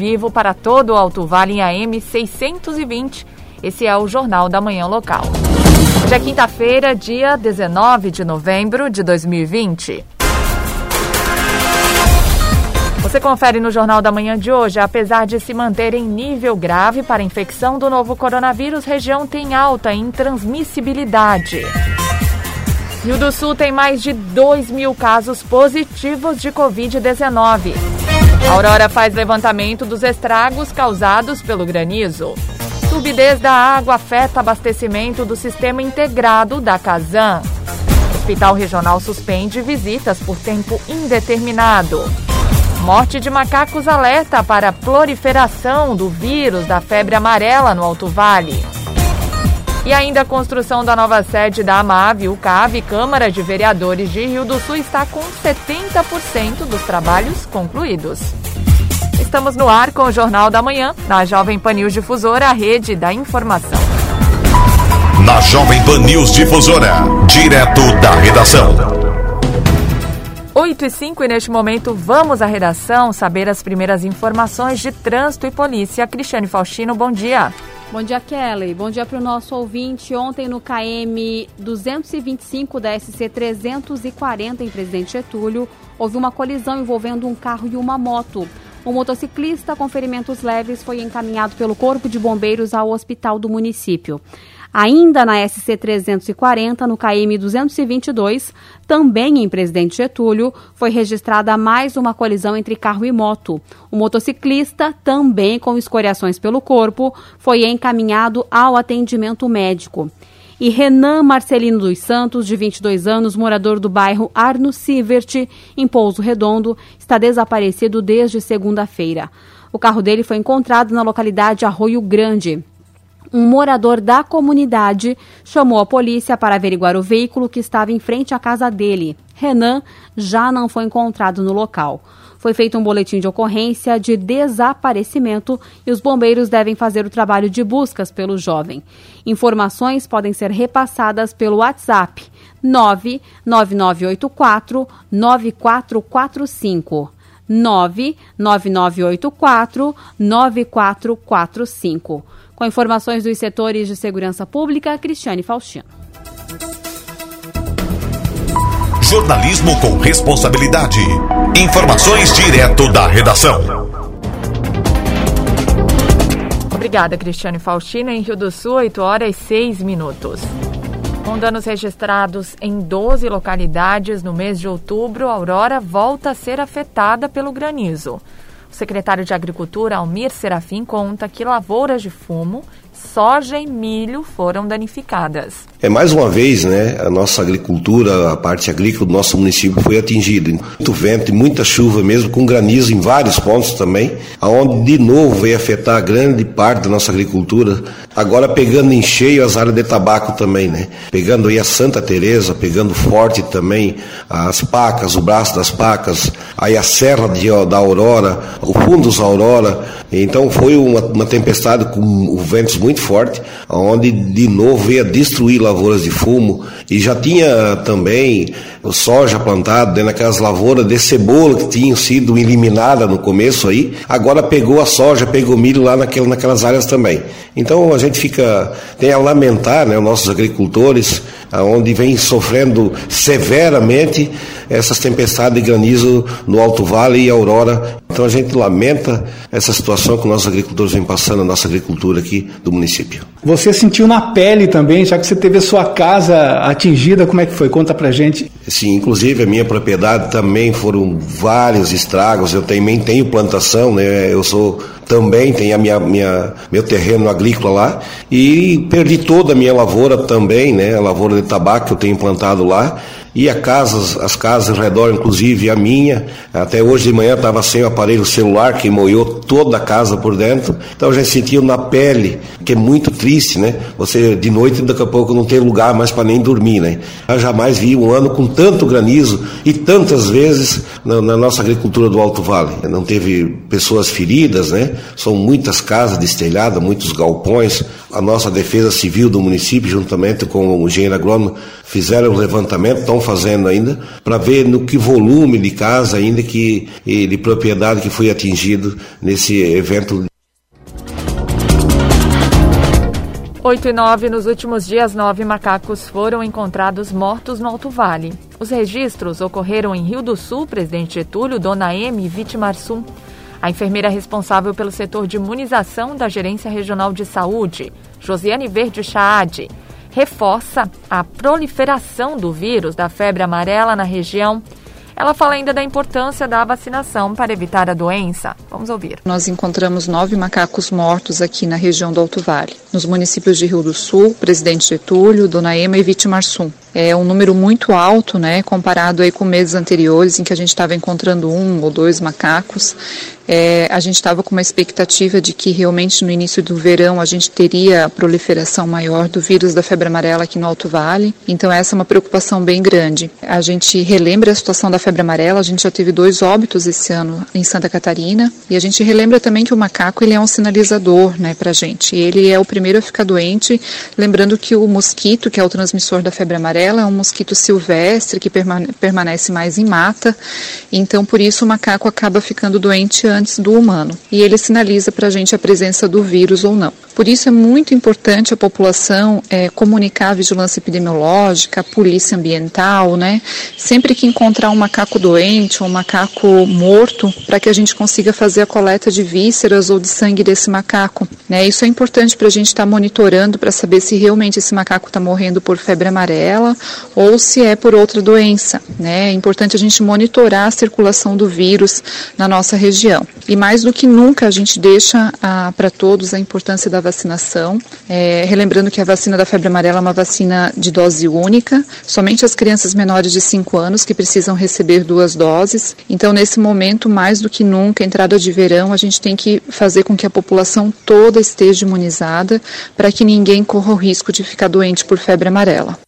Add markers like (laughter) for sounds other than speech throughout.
Vivo para todo o Alto Vale em AM 620. Esse é o Jornal da Manhã Local. Hoje é quinta-feira, dia 19 de novembro de 2020. Você confere no Jornal da Manhã de hoje, apesar de se manter em nível grave para a infecção do novo coronavírus, região tem alta em transmissibilidade. Rio do Sul tem mais de 2 mil casos positivos de Covid-19. Aurora faz levantamento dos estragos causados pelo granizo. Turbidez da água afeta abastecimento do sistema integrado da Casan. Hospital Regional suspende visitas por tempo indeterminado. Morte de macacos alerta para a proliferação do vírus da febre amarela no Alto Vale. E ainda a construção da nova sede da AMAV, o CAV, Câmara de Vereadores de Rio do Sul, está com 70% dos trabalhos concluídos. Estamos no ar com o Jornal da Manhã, na Jovem Pan News Difusora, a rede da informação. Na Jovem Pan News Difusora, direto da redação. 8 e 5 e neste momento vamos à redação saber as primeiras informações de trânsito e polícia. Cristiane Faustino, bom dia. Bom dia, Kelly. Bom dia para o nosso ouvinte. Ontem no KM 225 da SC 340 em Presidente Getúlio, houve uma colisão envolvendo um carro e uma moto. Um motociclista com ferimentos leves foi encaminhado pelo Corpo de Bombeiros ao hospital do município. Ainda na SC 340, no KM 222, também em Presidente Getúlio, foi registrada mais uma colisão entre carro e moto. O motociclista, também com escoriações pelo corpo, foi encaminhado ao atendimento médico. E Renan Marcelino dos Santos, de 22 anos, morador do bairro Arno Sivert, em Pouso Redondo, está desaparecido desde segunda-feira. O carro dele foi encontrado na localidade Arroio Grande um morador da comunidade chamou a polícia para averiguar o veículo que estava em frente à casa dele. Renan já não foi encontrado no local. Foi feito um boletim de ocorrência de desaparecimento e os bombeiros devem fazer o trabalho de buscas pelo jovem. Informações podem ser repassadas pelo WhatsApp 99984 9445. 99984 9445. Com informações dos setores de segurança pública, Cristiane Faustino. Jornalismo com responsabilidade. Informações direto da redação. Obrigada, Cristiane Faustino. Em Rio do Sul, 8 horas e 6 minutos. Com danos registrados em 12 localidades no mês de outubro, a Aurora volta a ser afetada pelo granizo. O secretário de Agricultura, Almir Serafim, conta que lavouras de fumo, soja e milho foram danificadas. É mais uma vez, né, a nossa agricultura, a parte agrícola do nosso município foi atingida. Muito vento e muita chuva mesmo, com granizo em vários pontos também, aonde de novo veio afetar grande parte da nossa agricultura. Agora pegando em cheio as áreas de tabaco também, né? Pegando aí a Santa Teresa, pegando forte também as pacas, o braço das pacas, aí a Serra de, da Aurora, o Fundos Aurora. Então foi uma, uma tempestade com ventos muito forte, onde de novo veio destruir lavouras de fumo e já tinha também soja plantada dentro daquelas lavouras de cebola que tinham sido eliminadas no começo aí. Agora pegou a soja, pegou milho lá naquela, naquelas áreas também. Então a gente fica, tem a lamentar, né, os nossos agricultores, onde vem sofrendo severamente essas tempestades de granizo no Alto Vale e Aurora. Então a gente lamenta essa situação que os nossos agricultores vêm passando, a nossa agricultura aqui do município. Você sentiu na pele também, já que você teve a sua casa atingida, como é que foi? Conta pra gente. Sim, inclusive a minha propriedade também foram vários estragos. Eu também tenho plantação, né? Eu sou também tenho a minha, minha meu terreno agrícola lá e perdi toda a minha lavoura também, né? A lavoura de tabaco que eu tenho plantado lá e a casas, as casas ao redor, inclusive a minha. Até hoje de manhã estava sem o aparelho celular que moiou toda a casa por dentro. Então gente sentiu na pele, que é muito triste, né? Você de noite daqui a pouco não tem lugar mais para nem dormir, né? Eu jamais vi um ano com tanto granizo e tantas vezes na, na nossa agricultura do Alto Vale. Não teve pessoas feridas, né? São muitas casas destelhadas, muitos galpões. A nossa defesa civil do município, juntamente com o engenheiro agrônomo, fizeram o levantamento, estão fazendo ainda, para ver no que volume de casa ainda que de propriedade que foi atingido nesse evento 8 e 9, nos últimos dias, nove macacos foram encontrados mortos no Alto Vale. Os registros ocorreram em Rio do Sul, Presidente Getúlio, Dona M e Vitimarsum. A enfermeira responsável pelo setor de imunização da Gerência Regional de Saúde, Josiane Verde Chaade, reforça a proliferação do vírus da febre amarela na região ela fala ainda da importância da vacinação para evitar a doença. Vamos ouvir. Nós encontramos nove macacos mortos aqui na região do Alto Vale, nos municípios de Rio do Sul, Presidente Getúlio, Dona Ema e Vitimarsum. É um número muito alto, né, comparado aí com meses anteriores em que a gente estava encontrando um ou dois macacos. É, a gente estava com uma expectativa de que realmente no início do verão a gente teria a proliferação maior do vírus da febre amarela aqui no Alto Vale. Então essa é uma preocupação bem grande. A gente relembra a situação da febre amarela. A gente já teve dois óbitos esse ano em Santa Catarina e a gente relembra também que o macaco ele é um sinalizador, né, para gente. Ele é o primeiro a ficar doente. Lembrando que o mosquito, que é o transmissor da febre amarela, é um mosquito silvestre que permanece mais em mata. Então por isso o macaco acaba ficando doente antes antes do humano, e ele sinaliza para a gente a presença do vírus ou não. Por isso é muito importante a população é, comunicar a vigilância epidemiológica, a polícia ambiental, né? Sempre que encontrar um macaco doente ou um macaco morto, para que a gente consiga fazer a coleta de vísceras ou de sangue desse macaco. Né? Isso é importante para a gente estar tá monitorando para saber se realmente esse macaco está morrendo por febre amarela ou se é por outra doença. Né? É importante a gente monitorar a circulação do vírus na nossa região. E mais do que nunca a gente deixa ah, para todos a importância da vacinação. É, relembrando que a vacina da febre amarela é uma vacina de dose única, somente as crianças menores de 5 anos que precisam receber duas doses. Então, nesse momento, mais do que nunca, entrada de verão, a gente tem que fazer com que a população toda esteja imunizada para que ninguém corra o risco de ficar doente por febre amarela.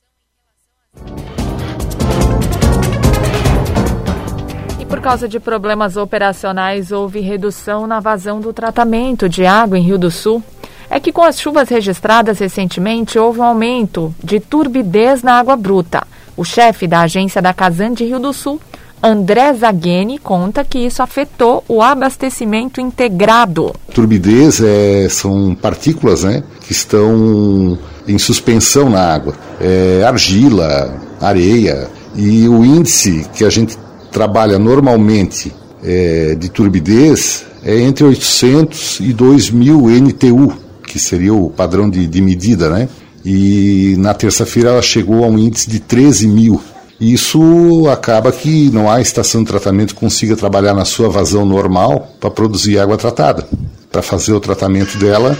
Por causa de problemas operacionais, houve redução na vazão do tratamento de água em Rio do Sul. É que com as chuvas registradas recentemente, houve um aumento de turbidez na água bruta. O chefe da agência da Casan de Rio do Sul, André Zagheni, conta que isso afetou o abastecimento integrado. Turbidez é, são partículas né, que estão em suspensão na água. É argila, areia. E o índice que a gente trabalha normalmente é, de turbidez é entre 800 e 2000 NTU, que seria o padrão de, de medida, né? E na terça-feira ela chegou a um índice de 13 mil. Isso acaba que não há estação de tratamento que consiga trabalhar na sua vazão normal para produzir água tratada. Para fazer o tratamento dela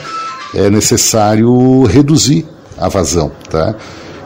é necessário reduzir a vazão, tá?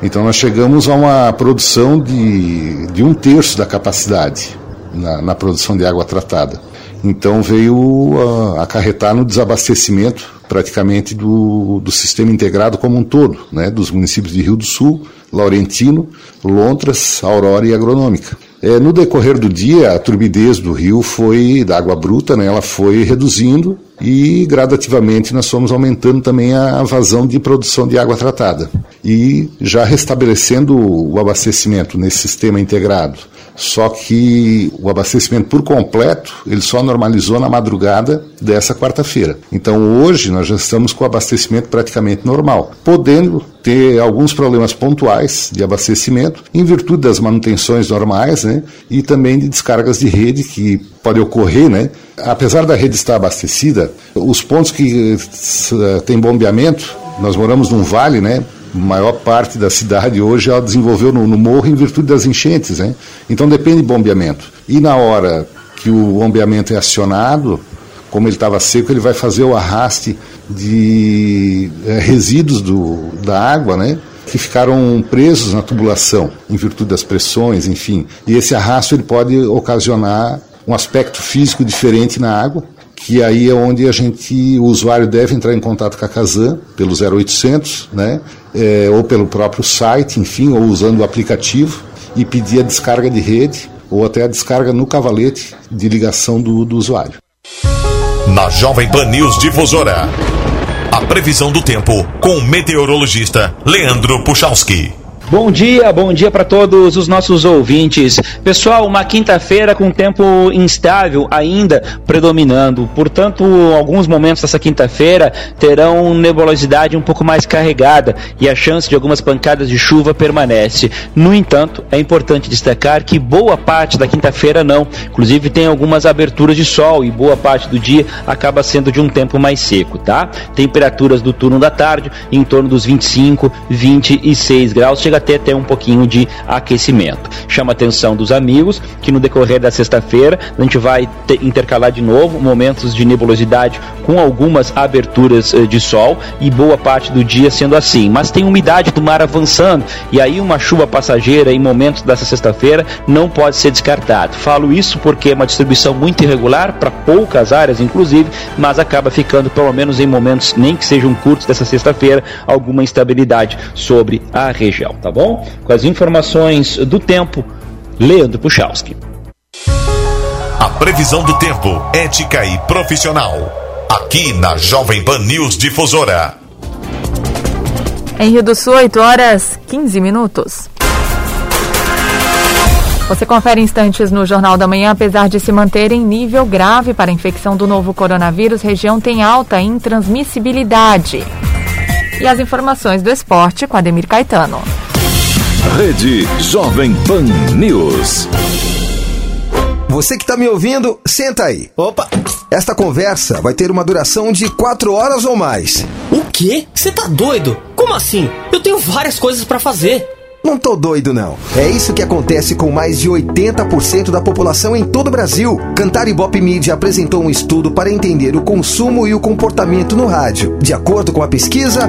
Então nós chegamos a uma produção de, de um terço da capacidade na, na produção de água tratada. Então veio uh, acarretar no desabastecimento praticamente do, do sistema integrado como um todo, né, dos municípios de Rio do Sul, Laurentino, Lontras, Aurora e Agronômica. É, no decorrer do dia, a turbidez do rio foi, da água bruta, né, ela foi reduzindo e gradativamente nós fomos aumentando também a vazão de produção de água tratada e já restabelecendo o abastecimento nesse sistema integrado. Só que o abastecimento por completo, ele só normalizou na madrugada dessa quarta-feira. Então hoje nós já estamos com o abastecimento praticamente normal, podendo ter alguns problemas pontuais de abastecimento em virtude das manutenções normais, né? E também de descargas de rede que pode ocorrer, né? Apesar da rede estar abastecida, os pontos que uh, tem bombeamento, nós moramos num vale, né? Maior parte da cidade hoje ela desenvolveu no, no, morro em virtude das enchentes, né? Então depende de bombeamento. E na hora que o bombeamento é acionado, como ele estava seco, ele vai fazer o arraste de é, resíduos do, da água, né? Que ficaram presos na tubulação em virtude das pressões, enfim. E esse arrasto ele pode ocasionar um aspecto físico diferente na água que aí é onde a gente, o usuário deve entrar em contato com a Casan pelo 0800, né, é, ou pelo próprio site, enfim, ou usando o aplicativo e pedir a descarga de rede ou até a descarga no cavalete de ligação do, do usuário. Na Jovem Pan News Difusora, a previsão do tempo com o meteorologista Leandro Puchalski. Bom dia, bom dia para todos os nossos ouvintes. Pessoal, uma quinta-feira com tempo instável ainda predominando. Portanto, alguns momentos dessa quinta-feira terão nebulosidade um pouco mais carregada e a chance de algumas pancadas de chuva permanece. No entanto, é importante destacar que boa parte da quinta-feira não. Inclusive tem algumas aberturas de sol e boa parte do dia acaba sendo de um tempo mais seco, tá? Temperaturas do turno da tarde em torno dos 25, 26 graus. Chega até ter um pouquinho de aquecimento. Chama a atenção dos amigos que no decorrer da sexta-feira a gente vai intercalar de novo momentos de nebulosidade com algumas aberturas eh, de sol e boa parte do dia sendo assim. Mas tem umidade do mar avançando e aí uma chuva passageira em momentos dessa sexta-feira não pode ser descartado. Falo isso porque é uma distribuição muito irregular para poucas áreas, inclusive, mas acaba ficando pelo menos em momentos nem que sejam curtos dessa sexta-feira alguma instabilidade sobre a região tá bom? Com as informações do tempo, Leandro Puchalski. A previsão do tempo, ética e profissional. Aqui na Jovem Pan News Difusora. Em Rio do Sul, 8 horas 15 minutos. Você confere instantes no Jornal da Manhã, apesar de se manter em nível grave para a infecção do novo coronavírus, região tem alta intransmissibilidade. E as informações do esporte com Ademir Caetano. Rede Jovem Pan News. Você que está me ouvindo, senta aí. Opa! Esta conversa vai ter uma duração de quatro horas ou mais. O quê? Você tá doido? Como assim? Eu tenho várias coisas para fazer. Não tô doido, não. É isso que acontece com mais de 80% da população em todo o Brasil. Cantar Ibope Media apresentou um estudo para entender o consumo e o comportamento no rádio. De acordo com a pesquisa,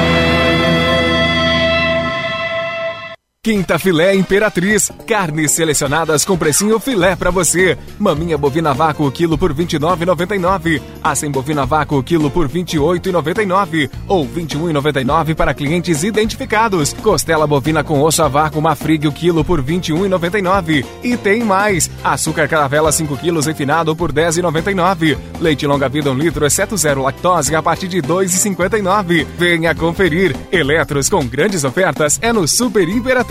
Quinta Filé Imperatriz. Carnes selecionadas com precinho filé para você. Maminha bovina vácuo quilo por 29,99. Assem bovina vácuo quilo por 28,99 ou 21,99 para clientes identificados. Costela bovina com osso a vácuo mafrig o quilo por 21,99. E tem mais. Açúcar caravela 5 quilos refinado por 10,99. Leite longa vida 1 um litro exceto zero lactose a partir de 2,59. Venha conferir. Eletros com grandes ofertas é no Super Imperatriz.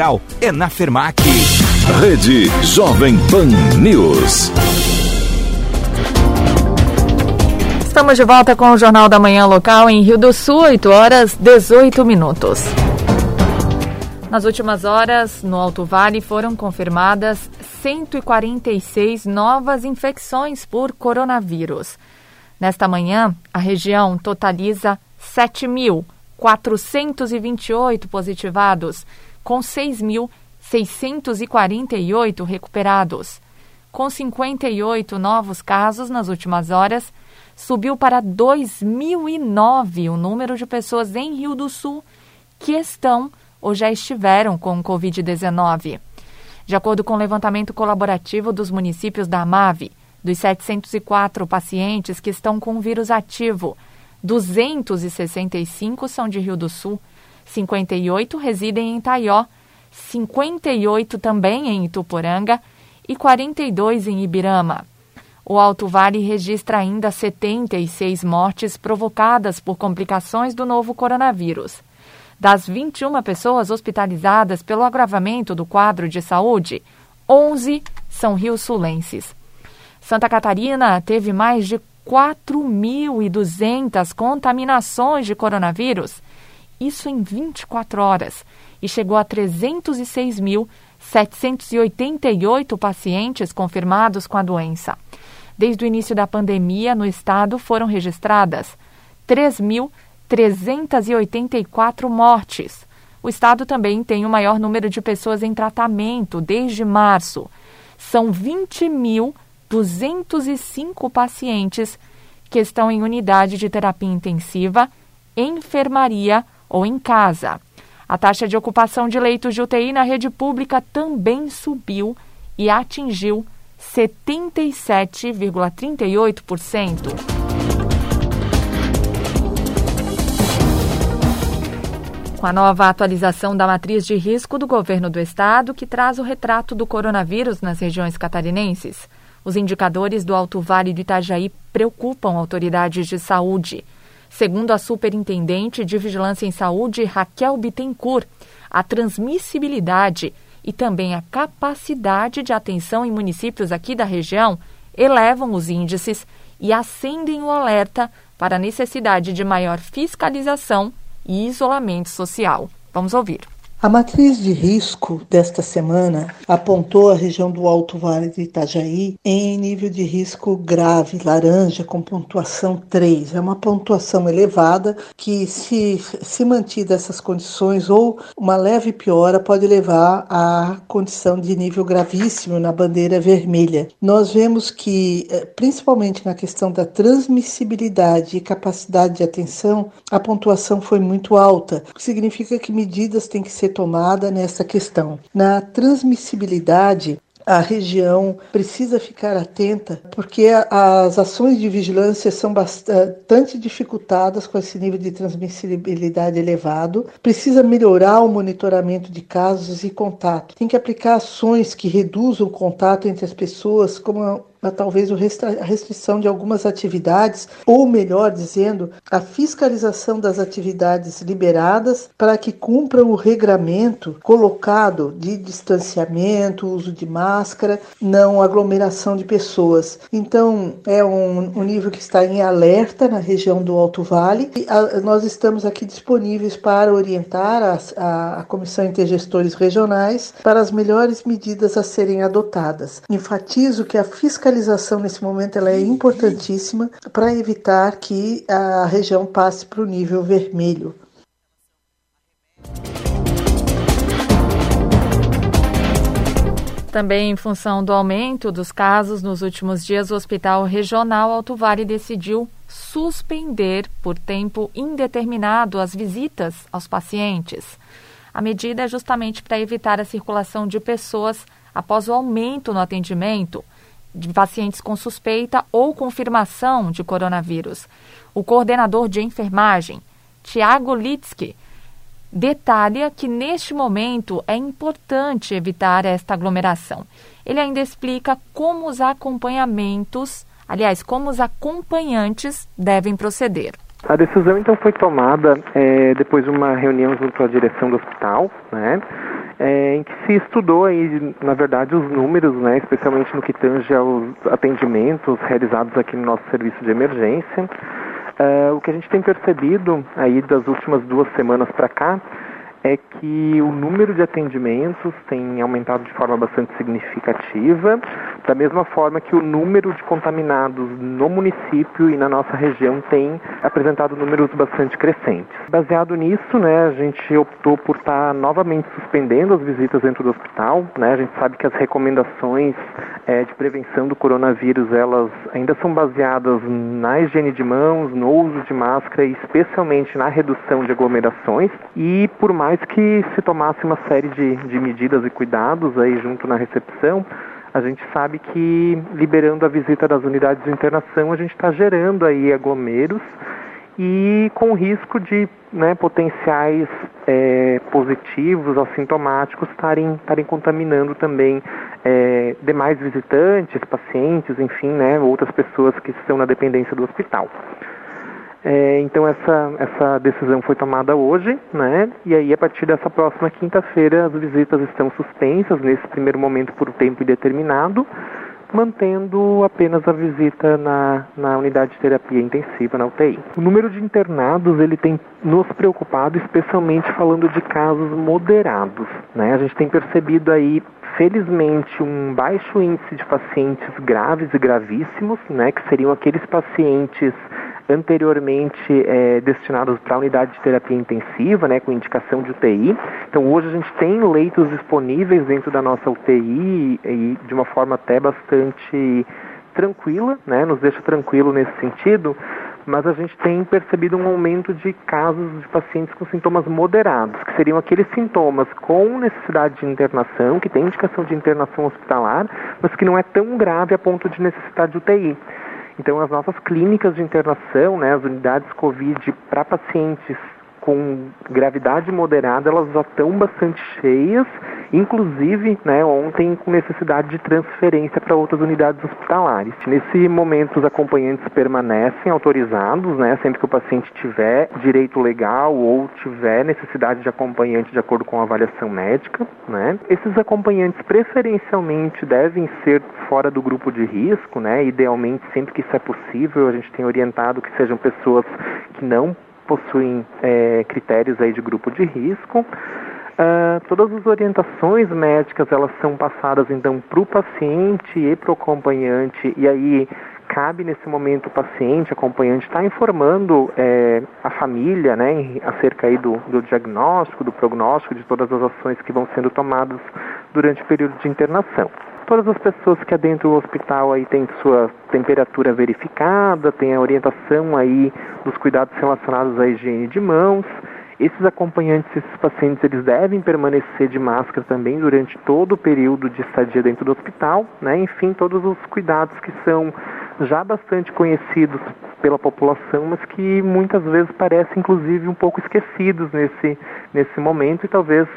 é na Fermac. Rede Jovem Pan News. Estamos de volta com o Jornal da Manhã Local em Rio do Sul, 8 horas 18 minutos. Nas últimas horas, no Alto Vale, foram confirmadas 146 novas infecções por coronavírus. Nesta manhã, a região totaliza 7.428 positivados com 6.648 recuperados. Com 58 novos casos nas últimas horas, subiu para 2009 o número de pessoas em Rio do Sul que estão ou já estiveram com Covid-19. De acordo com o levantamento colaborativo dos municípios da AMAVE, dos 704 pacientes que estão com o vírus ativo, 265 são de Rio do Sul 58 residem em Taió, 58 também em Ituporanga e 42 em Ibirama. o Alto Vale registra ainda 76 mortes provocadas por complicações do novo coronavírus. Das 21 pessoas hospitalizadas pelo agravamento do quadro de saúde, 11 são rio-sulenses. Santa Catarina teve mais de 4.200 contaminações de coronavírus, isso em 24 horas, e chegou a 306.788 pacientes confirmados com a doença. Desde o início da pandemia, no estado foram registradas 3.384 mortes. O estado também tem o maior número de pessoas em tratamento desde março. São 20.205 pacientes que estão em unidade de terapia intensiva, enfermaria ou em casa. A taxa de ocupação de leitos de UTI na rede pública também subiu e atingiu 77,38%. Com a nova atualização da matriz de risco do governo do estado, que traz o retrato do coronavírus nas regiões catarinenses, os indicadores do Alto Vale do Itajaí preocupam autoridades de saúde. Segundo a superintendente de Vigilância em Saúde, Raquel Bittencourt, a transmissibilidade e também a capacidade de atenção em municípios aqui da região elevam os índices e acendem o alerta para a necessidade de maior fiscalização e isolamento social. Vamos ouvir. A matriz de risco desta semana apontou a região do Alto Vale de Itajaí em nível de risco grave, laranja, com pontuação 3. É uma pontuação elevada que, se, se mantida essas condições ou uma leve piora, pode levar à condição de nível gravíssimo na bandeira vermelha. Nós vemos que, eh, principalmente na questão da transmissibilidade e capacidade de atenção, a pontuação foi muito alta, o que significa que medidas têm que ser tomada nessa questão. Na transmissibilidade, a região precisa ficar atenta, porque as ações de vigilância são bastante dificultadas com esse nível de transmissibilidade elevado. Precisa melhorar o monitoramento de casos e contato. Tem que aplicar ações que reduzam o contato entre as pessoas, como talvez a restrição de algumas atividades, ou melhor dizendo, a fiscalização das atividades liberadas para que cumpram o regramento colocado de distanciamento, uso de máscara, não aglomeração de pessoas. Então, é um, um nível que está em alerta na região do Alto Vale e a, nós estamos aqui disponíveis para orientar a, a, a Comissão Intergestores Regionais para as melhores medidas a serem adotadas. Enfatizo que a fiscalização fiscalização nesse momento ela é importantíssima para evitar que a região passe para o nível vermelho. Também em função do aumento dos casos nos últimos dias, o Hospital Regional Alto Vale decidiu suspender por tempo indeterminado as visitas aos pacientes. A medida é justamente para evitar a circulação de pessoas após o aumento no atendimento de pacientes com suspeita ou confirmação de coronavírus. O coordenador de enfermagem, Tiago Litsky, detalha que neste momento é importante evitar esta aglomeração. Ele ainda explica como os acompanhamentos, aliás, como os acompanhantes devem proceder. A decisão então foi tomada é, depois de uma reunião junto à direção do hospital, né? é, em que se estudou aí, na verdade, os números, né, especialmente no que tange aos atendimentos realizados aqui no nosso serviço de emergência. É, o que a gente tem percebido aí das últimas duas semanas para cá é que o número de atendimentos tem aumentado de forma bastante significativa, da mesma forma que o número de contaminados no município e na nossa região tem apresentado números bastante crescentes. Baseado nisso, né, a gente optou por estar novamente suspendendo as visitas dentro do hospital. Né, a gente sabe que as recomendações é, de prevenção do coronavírus elas ainda são baseadas na higiene de mãos, no uso de máscara e especialmente na redução de aglomerações. E por mais que se tomasse uma série de, de medidas e cuidados aí junto na recepção, a gente sabe que liberando a visita das unidades de internação, a gente está gerando aí aglomeros e com risco de né, potenciais é, positivos assintomáticos estarem, estarem contaminando também é, demais visitantes, pacientes, enfim, né, outras pessoas que estão na dependência do hospital. É, então essa, essa decisão foi tomada hoje, né? E aí a partir dessa próxima quinta-feira as visitas estão suspensas nesse primeiro momento por tempo indeterminado, mantendo apenas a visita na, na unidade de terapia intensiva na UTI. O número de internados ele tem nos preocupado, especialmente falando de casos moderados, né? A gente tem percebido aí felizmente um baixo índice de pacientes graves e gravíssimos, né? Que seriam aqueles pacientes anteriormente é, destinados para unidade de terapia intensiva, né, com indicação de UTI. Então hoje a gente tem leitos disponíveis dentro da nossa UTI e de uma forma até bastante tranquila, né, nos deixa tranquilo nesse sentido, mas a gente tem percebido um aumento de casos de pacientes com sintomas moderados, que seriam aqueles sintomas com necessidade de internação, que tem indicação de internação hospitalar, mas que não é tão grave a ponto de necessidade de UTI. Então, as nossas clínicas de internação, né, as unidades COVID para pacientes com gravidade moderada, elas já estão bastante cheias, inclusive né, ontem com necessidade de transferência para outras unidades hospitalares. Nesse momento, os acompanhantes permanecem autorizados, né, sempre que o paciente tiver direito legal ou tiver necessidade de acompanhante de acordo com a avaliação médica. Né. Esses acompanhantes preferencialmente devem ser fora do grupo de risco, né, idealmente sempre que isso é possível, a gente tem orientado que sejam pessoas que não possuem é, critérios aí de grupo de risco. Uh, todas as orientações médicas elas são passadas então para o paciente e para o acompanhante e aí cabe nesse momento o paciente, acompanhante, estar tá informando é, a família né, acerca aí do, do diagnóstico, do prognóstico, de todas as ações que vão sendo tomadas durante o período de internação todas as pessoas que adentram o hospital aí têm sua temperatura verificada, tem a orientação aí dos cuidados relacionados à higiene de mãos. Esses acompanhantes, esses pacientes, eles devem permanecer de máscara também durante todo o período de estadia dentro do hospital, né? Enfim, todos os cuidados que são já bastante conhecidos pela população, mas que muitas vezes parecem inclusive um pouco esquecidos nesse, nesse momento e talvez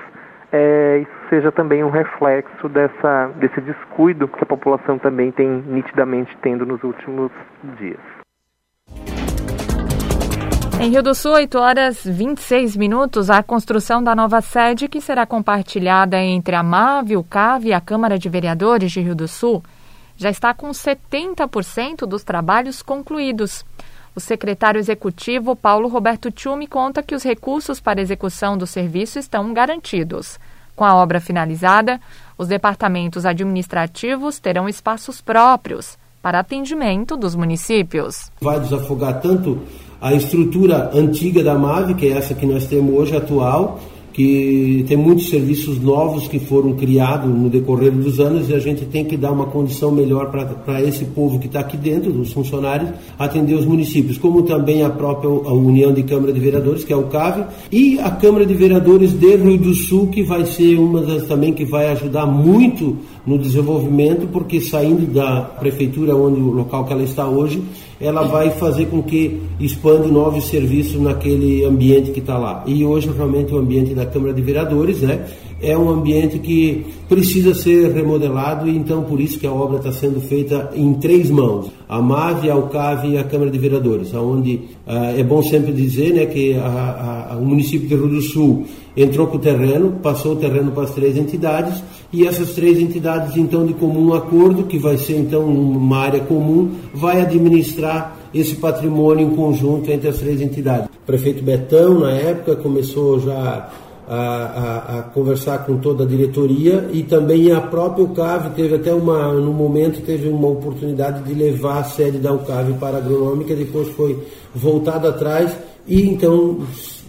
é, isso seja também um reflexo dessa, desse descuido que a população também tem nitidamente tendo nos últimos dias. Em Rio do Sul, 8 horas 26 minutos, a construção da nova sede, que será compartilhada entre a MAV, o CAV e a Câmara de Vereadores de Rio do Sul, já está com 70% dos trabalhos concluídos. O secretário executivo Paulo Roberto Tchumi conta que os recursos para execução do serviço estão garantidos. Com a obra finalizada, os departamentos administrativos terão espaços próprios para atendimento dos municípios. Vai desafogar tanto a estrutura antiga da MAVE, que é essa que nós temos hoje atual, que tem muitos serviços novos que foram criados no decorrer dos anos e a gente tem que dar uma condição melhor para esse povo que está aqui dentro, dos funcionários, atender os municípios, como também a própria a União de Câmara de Vereadores, que é o CAV, e a Câmara de Vereadores de Rio do Sul, que vai ser uma das também que vai ajudar muito no desenvolvimento, porque saindo da prefeitura, onde o local que ela está hoje, ela vai fazer com que expande novos serviços naquele ambiente que está lá. E hoje realmente o ambiente da Câmara de Vereadores, né, é um ambiente que precisa ser remodelado e então por isso que a obra está sendo feita em três mãos a MAV, a UCAV e a Câmara de Vereadores onde uh, é bom sempre dizer né, que a, a, o município de Rio do Sul entrou com o terreno, passou o terreno para as três entidades e essas três entidades então de comum acordo, que vai ser então uma área comum, vai administrar esse patrimônio em conjunto entre as três entidades. O prefeito Betão, na época, começou já a, a, a, conversar com toda a diretoria e também a própria UCAV teve até uma, no momento, teve uma oportunidade de levar a sede da UCAV para a agronômica, depois foi voltada atrás e então,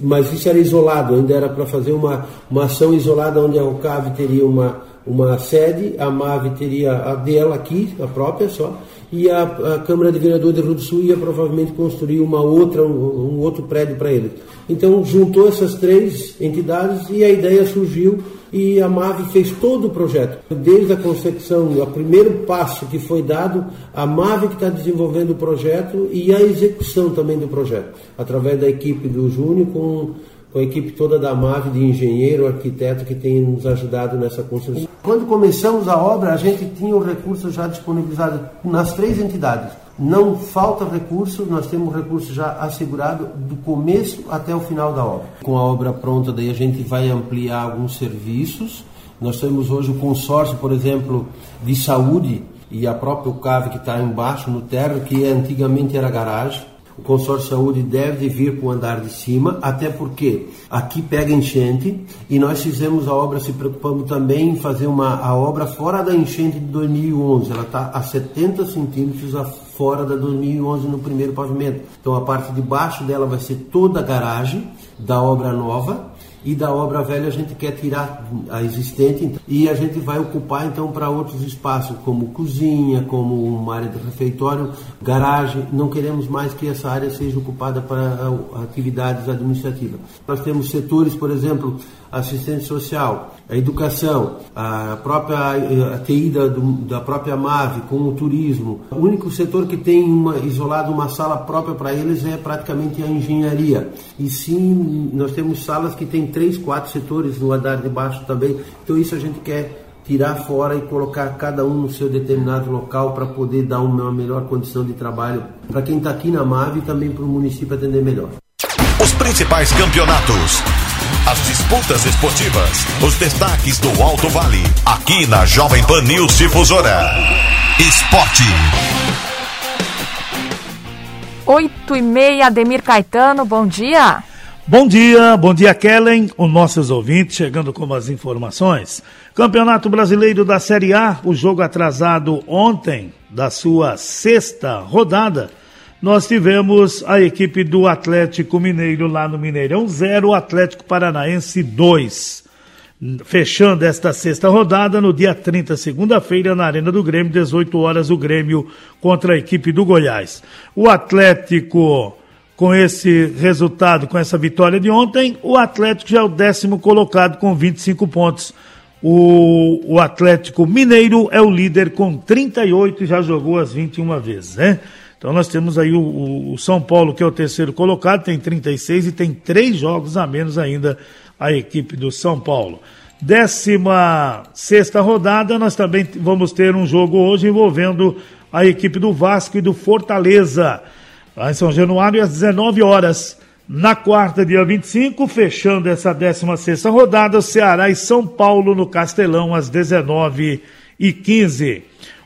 mas isso era isolado, ainda era para fazer uma, uma ação isolada onde a UCAV teria uma, uma sede, a MAVE teria a dela aqui, a própria só, e a, a Câmara de Vereadores de Rio do Sul ia provavelmente construir uma outra, um, um outro prédio para eles. Então juntou essas três entidades e a ideia surgiu e a MAVE fez todo o projeto. Desde a concepção, o primeiro passo que foi dado, a MAVE que está desenvolvendo o projeto e a execução também do projeto, através da equipe do Júnior com com a equipe toda da MAVE de engenheiro, arquiteto que tem nos ajudado nessa construção. Quando começamos a obra, a gente tinha o recurso já disponibilizado nas três entidades. Não falta recurso, nós temos recurso já assegurado do começo até o final da obra. Com a obra pronta, daí a gente vai ampliar alguns serviços. Nós temos hoje o consórcio, por exemplo, de saúde e a própria CAV que está embaixo no terra, que antigamente era garagem o consórcio de saúde deve vir para o andar de cima, até porque aqui pega enchente e nós fizemos a obra se preocupando também em fazer uma, a obra fora da enchente de 2011. Ela está a 70 centímetros fora da 2011 no primeiro pavimento. Então a parte de baixo dela vai ser toda a garagem da obra nova e da obra velha a gente quer tirar a existente e a gente vai ocupar então para outros espaços como cozinha, como uma área de refeitório, garagem. Não queremos mais que essa área seja ocupada para atividades administrativas. Nós temos setores, por exemplo, assistente social, a educação, a própria a TI da, da própria MAVE, com o turismo. O único setor que tem uma, isolado uma sala própria para eles é praticamente a engenharia. E sim, nós temos salas que tem três, quatro setores no andar de baixo também. Então isso a gente quer tirar fora e colocar cada um no seu determinado local para poder dar uma melhor condição de trabalho para quem está aqui na MAVE e também para o município atender melhor. Os principais campeonatos as disputas esportivas, os destaques do Alto Vale, aqui na Jovem Pan News Difusora. Esporte. Oito e meia, Ademir Caetano, bom dia. Bom dia, bom dia Kellen, os nossos ouvintes chegando com as informações. Campeonato Brasileiro da Série A, o jogo atrasado ontem da sua sexta rodada nós tivemos a equipe do Atlético Mineiro lá no Mineirão 0, Atlético Paranaense 2. Fechando esta sexta rodada, no dia 30, segunda-feira, na Arena do Grêmio, 18 horas, o Grêmio contra a equipe do Goiás. O Atlético, com esse resultado, com essa vitória de ontem, o Atlético já é o décimo colocado com 25 pontos. O, o Atlético Mineiro é o líder com 38 e já jogou as 21 vezes, né? Então nós temos aí o, o, São Paulo, que é o terceiro colocado, tem 36 e tem três jogos a menos ainda a equipe do São Paulo. Décima sexta rodada, nós também vamos ter um jogo hoje envolvendo a equipe do Vasco e do Fortaleza. Lá em São Januário, às 19 horas. Na quarta, dia 25, fechando essa 16 sexta rodada, Ceará e São Paulo no Castelão, às 19 e 15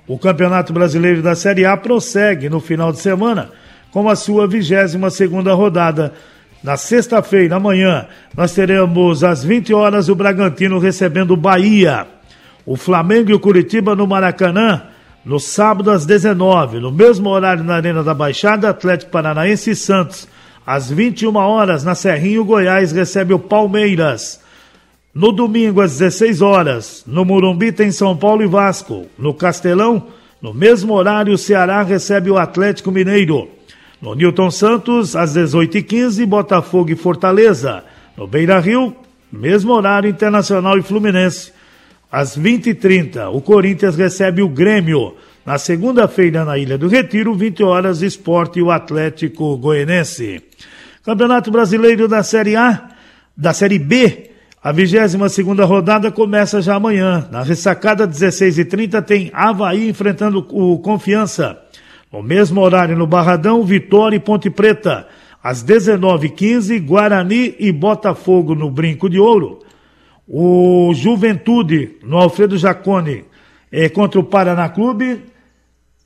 o Campeonato Brasileiro da Série A prossegue no final de semana com a sua 22 segunda rodada. Na sexta-feira, amanhã, nós teremos às 20 horas o Bragantino recebendo o Bahia. O Flamengo e o Curitiba no Maracanã, no sábado às 19, no mesmo horário na Arena da Baixada, Atlético Paranaense e Santos. Às 21 horas, na Serrinho, Goiás recebe o Palmeiras. No domingo, às 16 horas, no Morumbi tem São Paulo e Vasco. No Castelão, no mesmo horário, o Ceará recebe o Atlético Mineiro. No Newton Santos, às 18h15, Botafogo e Fortaleza. No Beira Rio, mesmo horário, Internacional e Fluminense. Às 20h30, o Corinthians recebe o Grêmio. Na segunda-feira, na Ilha do Retiro, 20 horas, Esporte e o Atlético Goianense. Campeonato Brasileiro da Série A, da Série B, a 22 segunda rodada começa já amanhã. Na ressacada 16h30 tem Havaí enfrentando o Confiança. No mesmo horário no Barradão, Vitória e Ponte Preta. Às 19h15, Guarani e Botafogo no Brinco de Ouro. O Juventude, no Alfredo Jacone, é, contra o Paraná Clube.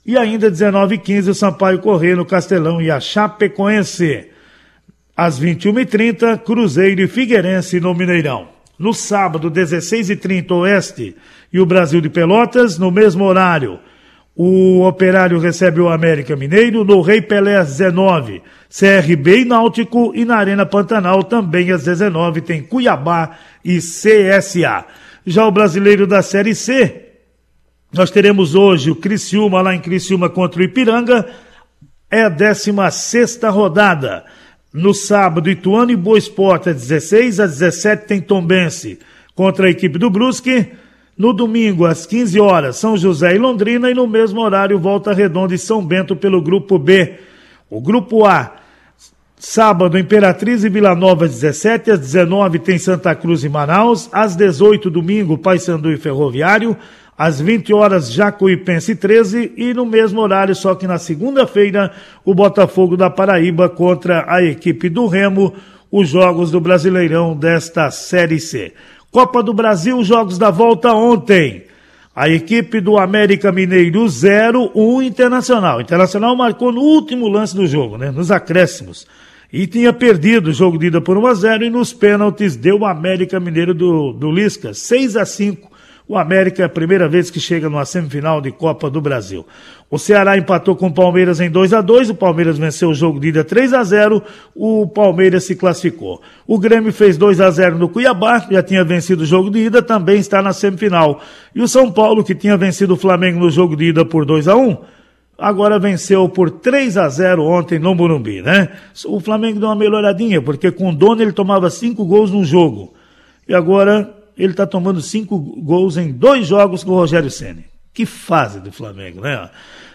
E ainda 19h15, o Sampaio Correia no Castelão e a Chapecoense. Às 21h30, Cruzeiro e Figueirense no Mineirão. No sábado, 16h30, Oeste e o Brasil de Pelotas, no mesmo horário. O Operário recebe o América Mineiro no Rei Pelé às 19, CRB e Náutico e na Arena Pantanal também às 19 tem Cuiabá e CSA. Já o brasileiro da Série C, nós teremos hoje o Criciúma lá em Criciúma contra o Ipiranga, é a 16 sexta rodada. No sábado, Ituano e Boa Esporte, às 16 às 17 tem Tombense. contra a equipe do Brusque. No domingo, às 15 horas, São José e Londrina, e no mesmo horário, Volta Redonda e São Bento pelo grupo B. O grupo A, sábado, Imperatriz e Vila Nova, 17, às 19 tem Santa Cruz e Manaus, às 18, domingo, Paysandu e Ferroviário, às 20 horas, Jacuipense 13, e no mesmo horário, só que na segunda-feira, o Botafogo da Paraíba contra a equipe do Remo, os jogos do Brasileirão desta Série C. Copa do Brasil, jogos da volta ontem. A equipe do América Mineiro 0, 1 Internacional. Internacional marcou no último lance do jogo, né? Nos acréscimos. E tinha perdido o jogo de ida por 1 a 0 e nos pênaltis deu o América Mineiro do, do Lisca 6 a 5 o América é a primeira vez que chega numa semifinal de Copa do Brasil. O Ceará empatou com o Palmeiras em 2 a 2 o Palmeiras venceu o jogo de ida 3 a 0 o Palmeiras se classificou. O Grêmio fez 2 a 0 no Cuiabá, já tinha vencido o jogo de ida, também está na semifinal. E o São Paulo, que tinha vencido o Flamengo no jogo de ida por 2 a 1 agora venceu por 3 a 0 ontem no Morumbi, né? O Flamengo deu uma melhoradinha, porque com o dono ele tomava cinco gols num jogo. E agora ele está tomando cinco gols em dois jogos com o Rogério Ceni. Que fase do Flamengo, né?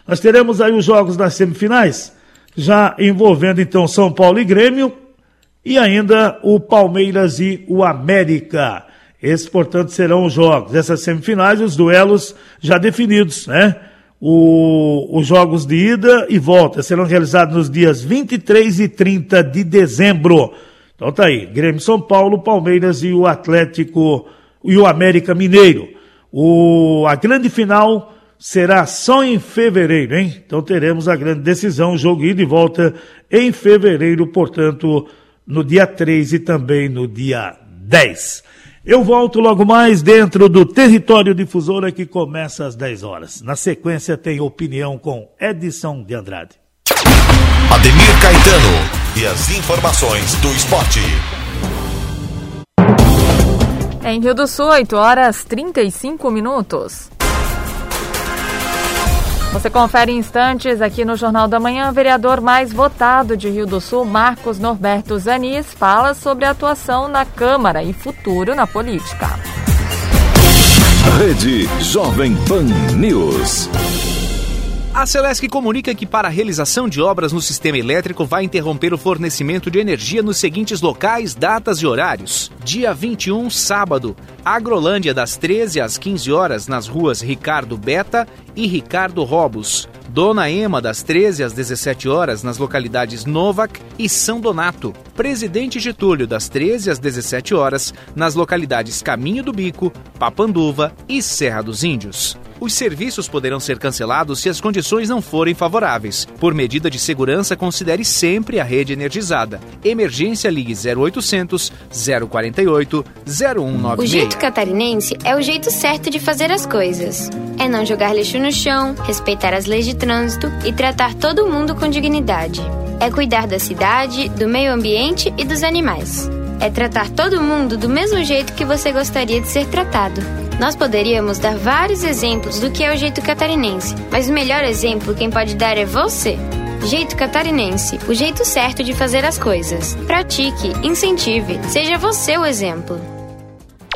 Nós teremos aí os jogos das semifinais, já envolvendo então São Paulo e Grêmio, e ainda o Palmeiras e o América. Esses, portanto, serão os jogos. Essas semifinais, os duelos já definidos, né? O, os jogos de ida e volta serão realizados nos dias 23 e 30 de dezembro. Então tá aí, Grêmio São Paulo, Palmeiras e o Atlético e o América Mineiro. O, a grande final será só em fevereiro, hein? Então teremos a grande decisão, jogo ida e volta em fevereiro, portanto, no dia 3 e também no dia 10. Eu volto logo mais dentro do Território Difusora que começa às 10 horas. Na sequência tem opinião com Edson de Andrade. Ademir Caetano e as informações do esporte. Em Rio do Sul, 8 horas 35 minutos. Você confere em instantes aqui no Jornal da Manhã. O vereador mais votado de Rio do Sul, Marcos Norberto Zanis, fala sobre a atuação na Câmara e futuro na política. Rede Jovem Pan News. A Celesc comunica que para a realização de obras no sistema elétrico vai interromper o fornecimento de energia nos seguintes locais, datas e horários. Dia 21, sábado, Agrolândia das 13 às 15 horas nas ruas Ricardo Beta e Ricardo Robos. Dona Ema das 13 às 17 horas nas localidades Novak e São Donato. Presidente Getúlio das 13 às 17 horas nas localidades Caminho do Bico, Papanduva e Serra dos Índios. Os serviços poderão ser cancelados se as condições não forem favoráveis. Por medida de segurança, considere sempre a rede energizada. Emergência Ligue 0800 048 0196. O jeito catarinense é o jeito certo de fazer as coisas. É não jogar lixo no chão, respeitar as leis de trânsito e tratar todo mundo com dignidade. É cuidar da cidade, do meio ambiente e dos animais. É tratar todo mundo do mesmo jeito que você gostaria de ser tratado. Nós poderíamos dar vários exemplos do que é o jeito catarinense, mas o melhor exemplo quem pode dar é você. Jeito Catarinense, o jeito certo de fazer as coisas. Pratique, incentive, seja você o exemplo.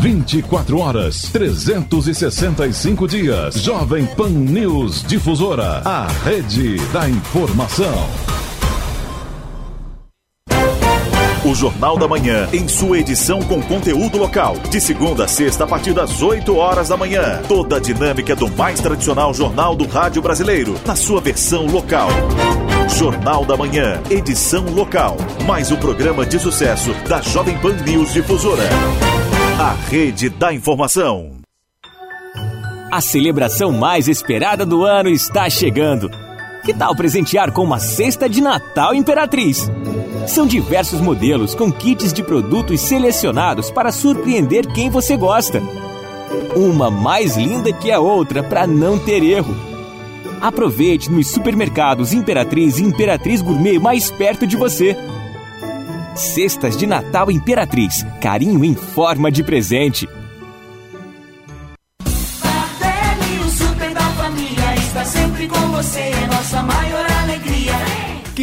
24 horas, 365 dias. Jovem Pan News Difusora, a rede da informação. O Jornal da Manhã, em sua edição com conteúdo local. De segunda a sexta, a partir das 8 horas da manhã. Toda a dinâmica do mais tradicional jornal do rádio brasileiro, na sua versão local. Jornal da Manhã, edição local. Mais um programa de sucesso da Jovem Pan News Difusora. A rede da informação. A celebração mais esperada do ano está chegando. Que tal presentear com uma cesta de Natal Imperatriz? São diversos modelos com kits de produtos selecionados para surpreender quem você gosta. Uma mais linda que a outra para não ter erro. Aproveite nos supermercados Imperatriz e Imperatriz Gourmet mais perto de você. Cestas de Natal Imperatriz. Carinho em forma de presente.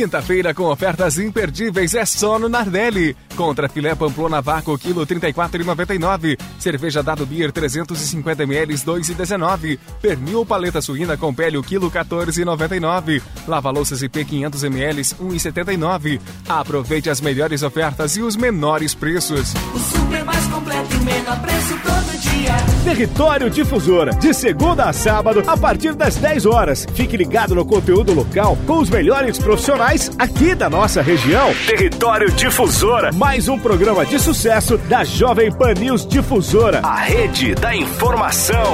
Quinta-feira com ofertas imperdíveis é só no Nardelli. Contra filé pamplona vácuo, quilo 34,99. Cerveja Dado Beer 350 ml, 2,19. Pernil paleta suína com pele, o quilo 14,99. Lava louças IP 500 ml, 1,79. Aproveite as melhores ofertas e os menores preços. O super mais completo e o menor preço todo dia. Território Difusora, de segunda a sábado, a partir das 10 horas. Fique ligado no conteúdo local com os melhores profissionais aqui da nossa região. Território Difusora, mais um programa de sucesso da Jovem Pan News Difusora, a rede da informação.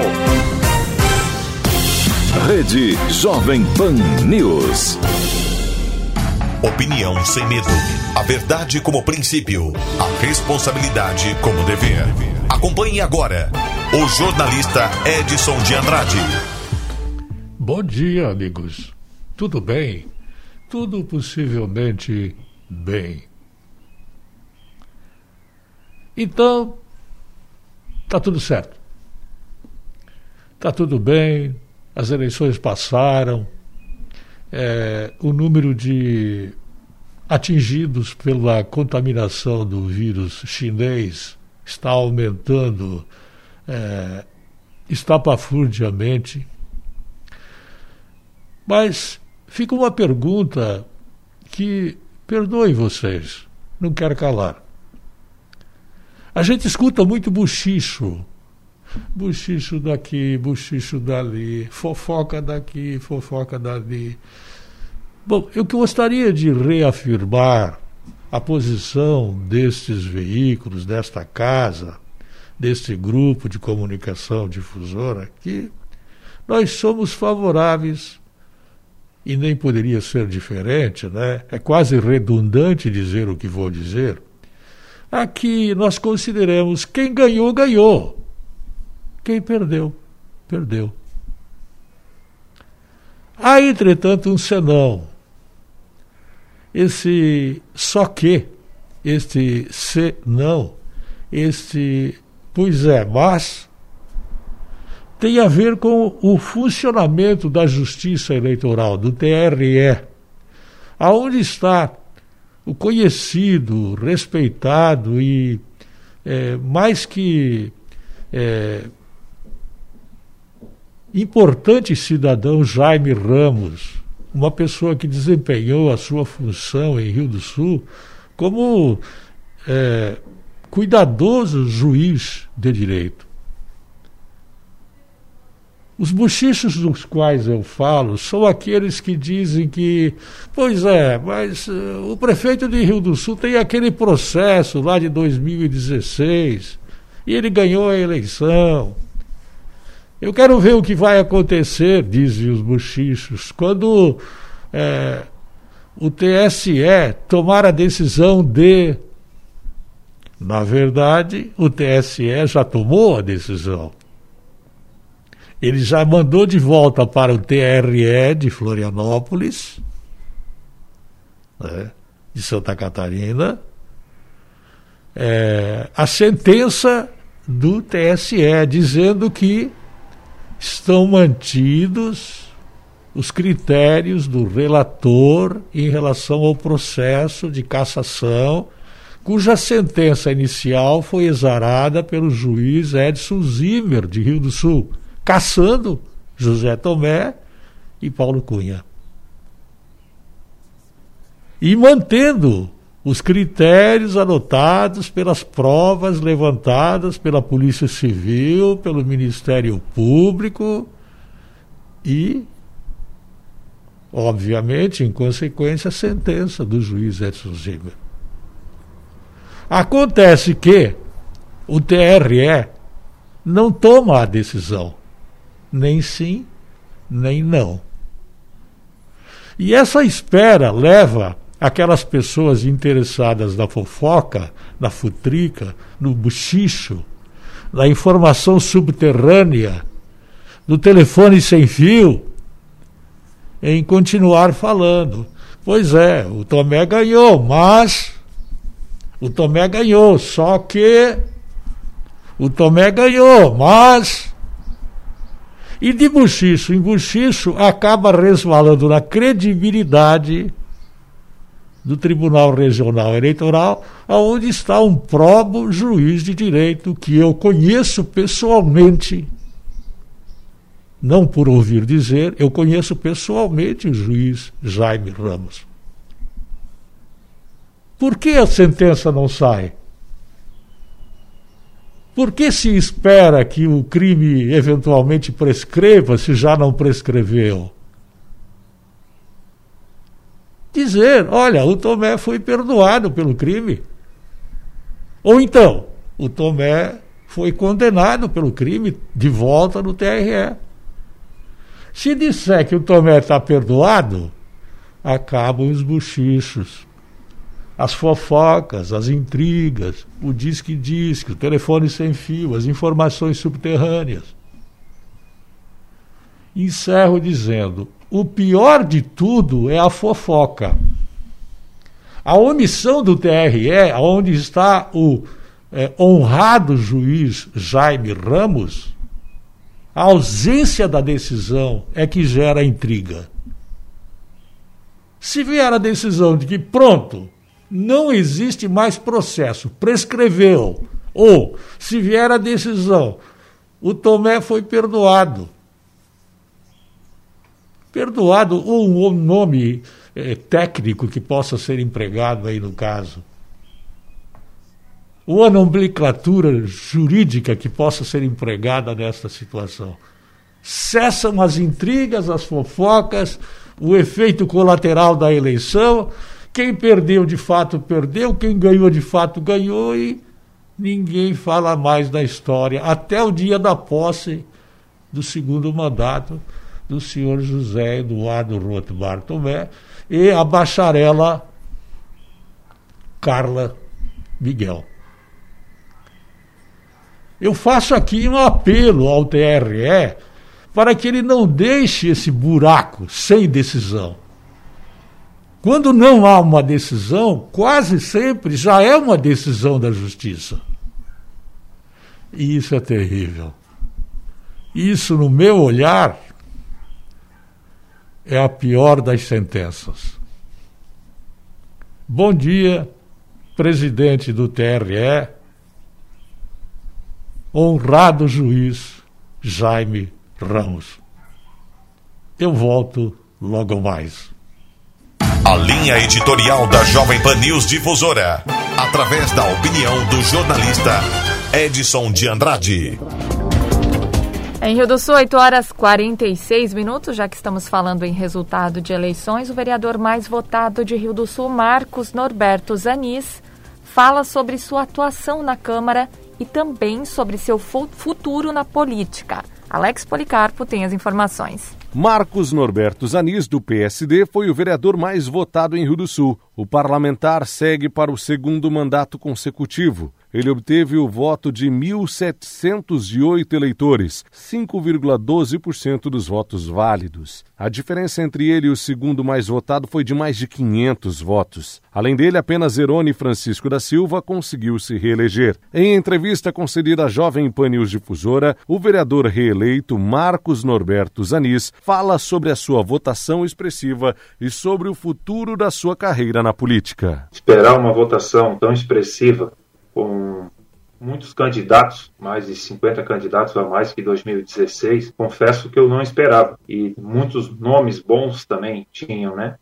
Rede Jovem Pan News. Opinião sem medo. A verdade como princípio. A responsabilidade como dever. Acompanhe agora o jornalista Edson de Andrade. Bom dia, amigos. Tudo bem? Tudo possivelmente bem. Então, tá tudo certo. Tá tudo bem, as eleições passaram, é, o número de atingidos pela contaminação do vírus chinês está aumentando é, estapafurdiamente. Mas fica uma pergunta que, perdoem vocês, não quero calar. A gente escuta muito buchicho. Buchicho daqui, buchicho dali, fofoca daqui, fofoca dali. Bom, eu gostaria de reafirmar a posição destes veículos, desta casa, deste grupo de comunicação difusora, que nós somos favoráveis e nem poderia ser diferente, né? É quase redundante dizer o que vou dizer. Aqui nós consideramos quem ganhou, ganhou. Quem perdeu, perdeu. Há, entretanto, um senão. Esse só que, este se não, este pois é, mas tem a ver com o funcionamento da justiça eleitoral, do TRE. Aonde está o conhecido, respeitado e é, mais que é, importante cidadão Jaime Ramos, uma pessoa que desempenhou a sua função em Rio do Sul como é, cuidadoso juiz de direito. Os bochichos dos quais eu falo são aqueles que dizem que, pois é, mas uh, o prefeito de Rio do Sul tem aquele processo lá de 2016 e ele ganhou a eleição. Eu quero ver o que vai acontecer, dizem os bochichos, quando é, o TSE tomar a decisão de. Na verdade, o TSE já tomou a decisão. Ele já mandou de volta para o TRE de Florianópolis, né, de Santa Catarina, é, a sentença do TSE dizendo que estão mantidos os critérios do relator em relação ao processo de cassação, cuja sentença inicial foi exarada pelo juiz Edson Zimmer, de Rio do Sul caçando José Tomé e Paulo Cunha. E mantendo os critérios adotados pelas provas levantadas pela Polícia Civil, pelo Ministério Público e, obviamente, em consequência, a sentença do juiz Edson Zimmer. Acontece que o TRE não toma a decisão nem sim, nem não. E essa espera leva aquelas pessoas interessadas na fofoca, na futrica, no buchicho, da informação subterrânea, do telefone sem fio, em continuar falando. Pois é, o Tomé ganhou, mas o Tomé ganhou, só que o Tomé ganhou, mas e de buchicho em buchicho acaba resvalando na credibilidade do Tribunal Regional Eleitoral, aonde está um probo juiz de direito que eu conheço pessoalmente. Não por ouvir dizer, eu conheço pessoalmente o juiz Jaime Ramos. Por que a sentença não sai? Por que se espera que o crime eventualmente prescreva se já não prescreveu? dizer: olha, o Tomé foi perdoado pelo crime. Ou então, o Tomé foi condenado pelo crime de volta no TRE. Se disser que o Tomé está perdoado, acabam os bochichos, as fofocas, as intrigas, o disque-disque, o telefone sem fio, as informações subterrâneas. Encerro dizendo: o pior de tudo é a fofoca. A omissão do TRE, onde está o é, honrado juiz Jaime Ramos, a ausência da decisão é que gera intriga. Se vier a decisão de que, pronto, não existe mais processo, prescreveu, ou se vier a decisão, o Tomé foi perdoado, perdoado ou um nome é, técnico que possa ser empregado aí no caso. Ou a nomenclatura jurídica que possa ser empregada nesta situação. Cessam as intrigas, as fofocas, o efeito colateral da eleição. Quem perdeu de fato perdeu, quem ganhou de fato ganhou e ninguém fala mais da história até o dia da posse do segundo mandato do senhor José Eduardo Roth Bartolomé e a bacharela Carla Miguel. Eu faço aqui um apelo ao TRE para que ele não deixe esse buraco sem decisão. Quando não há uma decisão, quase sempre já é uma decisão da justiça. E isso é terrível. Isso, no meu olhar, é a pior das sentenças. Bom dia, presidente do TRE, honrado juiz Jaime Ramos. Eu volto logo mais. A linha editorial da Jovem Pan News Difusora, através da opinião do jornalista Edson de Andrade. Em Rio do Sul, 8 horas 46 minutos, já que estamos falando em resultado de eleições, o vereador mais votado de Rio do Sul, Marcos Norberto Zanis, fala sobre sua atuação na Câmara e também sobre seu futuro na política. Alex Policarpo tem as informações. Marcos Norberto Zanis, do PSD, foi o vereador mais votado em Rio do Sul. O parlamentar segue para o segundo mandato consecutivo ele obteve o voto de 1.708 eleitores, 5,12% dos votos válidos. A diferença entre ele e o segundo mais votado foi de mais de 500 votos. Além dele, apenas Erone Francisco da Silva conseguiu se reeleger. Em entrevista concedida à Jovem Pan News Difusora, o vereador reeleito Marcos Norberto Zanis fala sobre a sua votação expressiva e sobre o futuro da sua carreira na política. Esperar uma votação tão expressiva com muitos candidatos, mais de 50 candidatos a mais que 2016, confesso que eu não esperava. E muitos nomes bons também tinham né,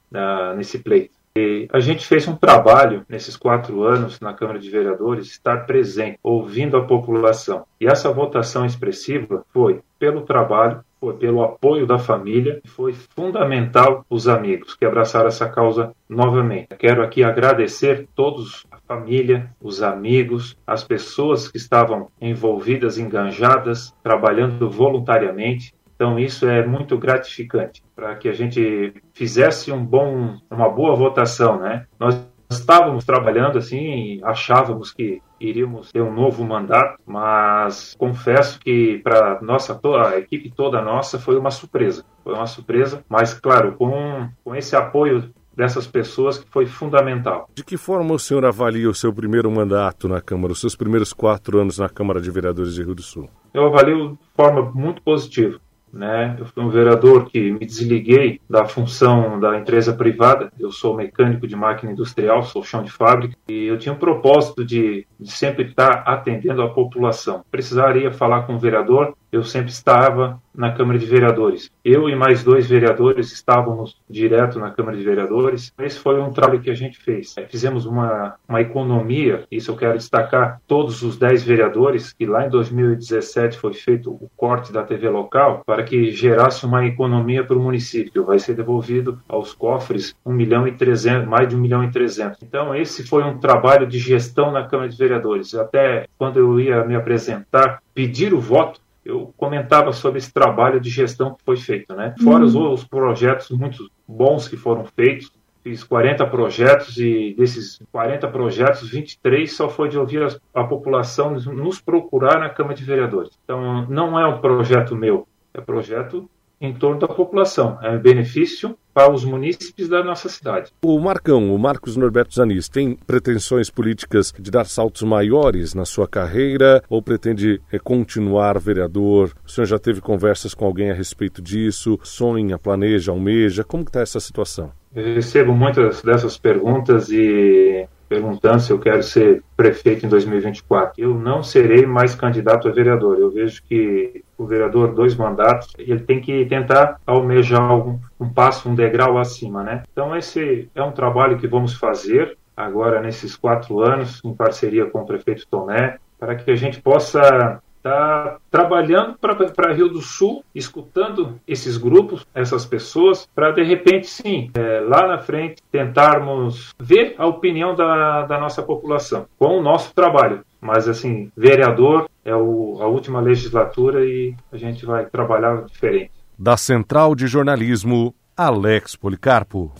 nesse pleito. E a gente fez um trabalho nesses quatro anos na Câmara de Vereadores, estar presente, ouvindo a população. E essa votação expressiva foi pelo trabalho, foi pelo apoio da família, foi fundamental os amigos que abraçaram essa causa novamente. Quero aqui agradecer todos família, os amigos, as pessoas que estavam envolvidas, enganjadas, trabalhando voluntariamente. Então isso é muito gratificante para que a gente fizesse um bom, uma boa votação, né? Nós estávamos trabalhando assim, achávamos que iríamos ter um novo mandato, mas confesso que para nossa a equipe toda nossa foi uma surpresa. Foi uma surpresa, mas claro, com, com esse apoio dessas pessoas que foi fundamental. De que forma o senhor avalia o seu primeiro mandato na Câmara, os seus primeiros quatro anos na Câmara de Vereadores de Rio do Sul? Eu avalio de forma muito positiva. Né? Eu fui um vereador que me desliguei da função da empresa privada. Eu sou mecânico de máquina industrial, sou chão de fábrica e eu tinha um propósito de, de sempre estar atendendo a população. Precisaria falar com o vereador, eu sempre estava na Câmara de Vereadores. Eu e mais dois vereadores estávamos direto na Câmara de Vereadores. Esse foi um trabalho que a gente fez. É, fizemos uma, uma economia, isso eu quero destacar, todos os dez vereadores, que lá em 2017 foi feito o corte da TV local, para que gerasse uma economia para o município. Vai ser devolvido aos cofres 1 milhão e 300, mais de 1 milhão e 300. Então esse foi um trabalho de gestão na Câmara de Vereadores. Até quando eu ia me apresentar, pedir o voto, eu comentava sobre esse trabalho de gestão que foi feito, né? Fora os, uhum. os projetos muito bons que foram feitos, fiz 40 projetos e desses 40 projetos, 23 só foi de ouvir a, a, população nos procurar na Câmara de Vereadores. Então, não é um projeto meu, é projeto em torno da população. É benefício para os munícipes da nossa cidade. O Marcão, o Marcos Norberto Zanis, tem pretensões políticas de dar saltos maiores na sua carreira ou pretende continuar vereador? O senhor já teve conversas com alguém a respeito disso? Sonha, planeja, almeja? Como está essa situação? Eu recebo muitas dessas perguntas e perguntando se eu quero ser prefeito em 2024. Eu não serei mais candidato a vereador. Eu vejo que o vereador, dois mandatos, ele tem que tentar almejar um, um passo, um degrau acima, né? Então esse é um trabalho que vamos fazer agora nesses quatro anos, em parceria com o prefeito Tomé, para que a gente possa está trabalhando para Rio do Sul, escutando esses grupos, essas pessoas, para de repente, sim, é, lá na frente, tentarmos ver a opinião da, da nossa população com o nosso trabalho. Mas, assim, vereador é o, a última legislatura e a gente vai trabalhar diferente. Da Central de Jornalismo, Alex Policarpo.